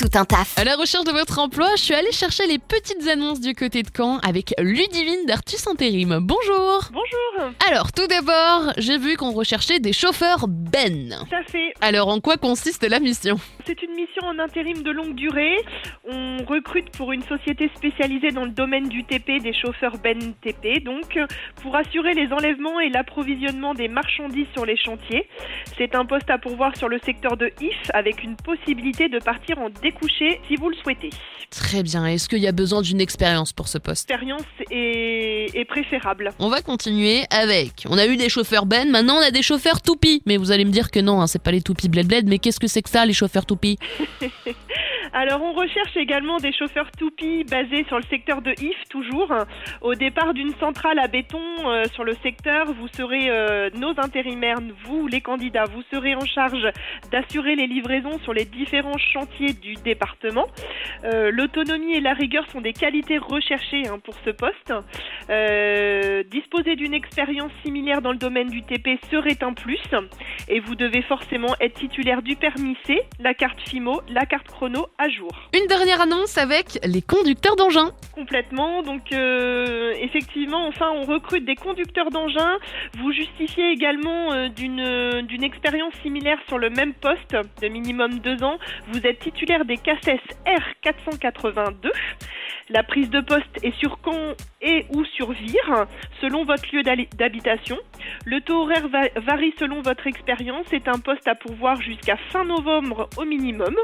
tout un taf. À la recherche de votre emploi, je suis allée chercher les petites annonces du côté de Caen avec Ludivine d'Artus Intérim. Bonjour Bonjour, Alors tout d'abord, j'ai vu qu'on recherchait des chauffeurs Ben. à fait. Alors en quoi consiste la mission? C'est une mission en intérim de longue durée. On recrute pour une société spécialisée dans le domaine du TP, des chauffeurs Ben TP, donc pour assurer les enlèvements et l'approvisionnement des marchandises sur les chantiers. C'est un poste à pourvoir sur le secteur de IF avec une possibilité de partir en découché si vous le souhaitez. Très bien, est-ce qu'il y a besoin d'une expérience pour ce poste? L'expérience est, est préférable. On va continuer avec. On a eu des chauffeurs Ben, maintenant on a des chauffeurs toupies. Mais vous allez me dire que non, hein, c'est pas les toupies bled bled, mais qu'est-ce que c'est que ça, les chauffeurs toupies Alors on recherche également des chauffeurs toupies basés sur le secteur de IF toujours. Au départ d'une centrale à béton euh, sur le secteur, vous serez euh, nos intérimaires, vous les candidats, vous serez en charge d'assurer les livraisons sur les différents chantiers du département. Euh, L'autonomie et la rigueur sont des qualités recherchées hein, pour ce poste. Euh, disposer d'une expérience similaire dans le domaine du TP serait un plus et vous devez forcément être titulaire du permis C, la carte FIMO, la carte chrono à jour. Une dernière annonce avec les conducteurs d'engins. Complètement. Donc euh, effectivement, enfin, on recrute des conducteurs d'engins. Vous justifiez également euh, d'une euh, d'une expérience similaire sur le même poste de minimum deux ans. Vous êtes titulaire des CACES R482. La prise de poste est sur Caen et ou sur Vire, selon votre lieu d'habitation. Le taux horaire va- varie selon votre expérience. C'est un poste à pourvoir jusqu'à fin novembre au minimum.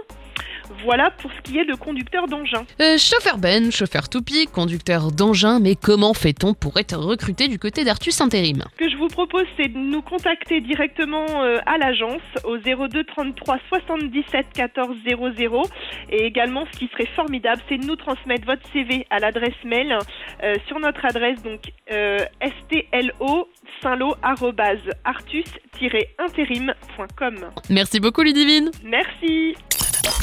Voilà pour ce qui est de conducteur d'engin. Euh, chauffeur Ben, chauffeur toupie, conducteur d'engins, mais comment fait-on pour être recruté du côté d'Artus Intérim Ce que je vous propose, c'est de nous contacter directement euh, à l'agence au 02 33 77 14 00. Et également, ce qui serait formidable, c'est de nous transmettre votre CV à l'adresse mail euh, sur notre adresse, donc euh, stlo artus-intérim.com. Merci beaucoup Ludivine Merci.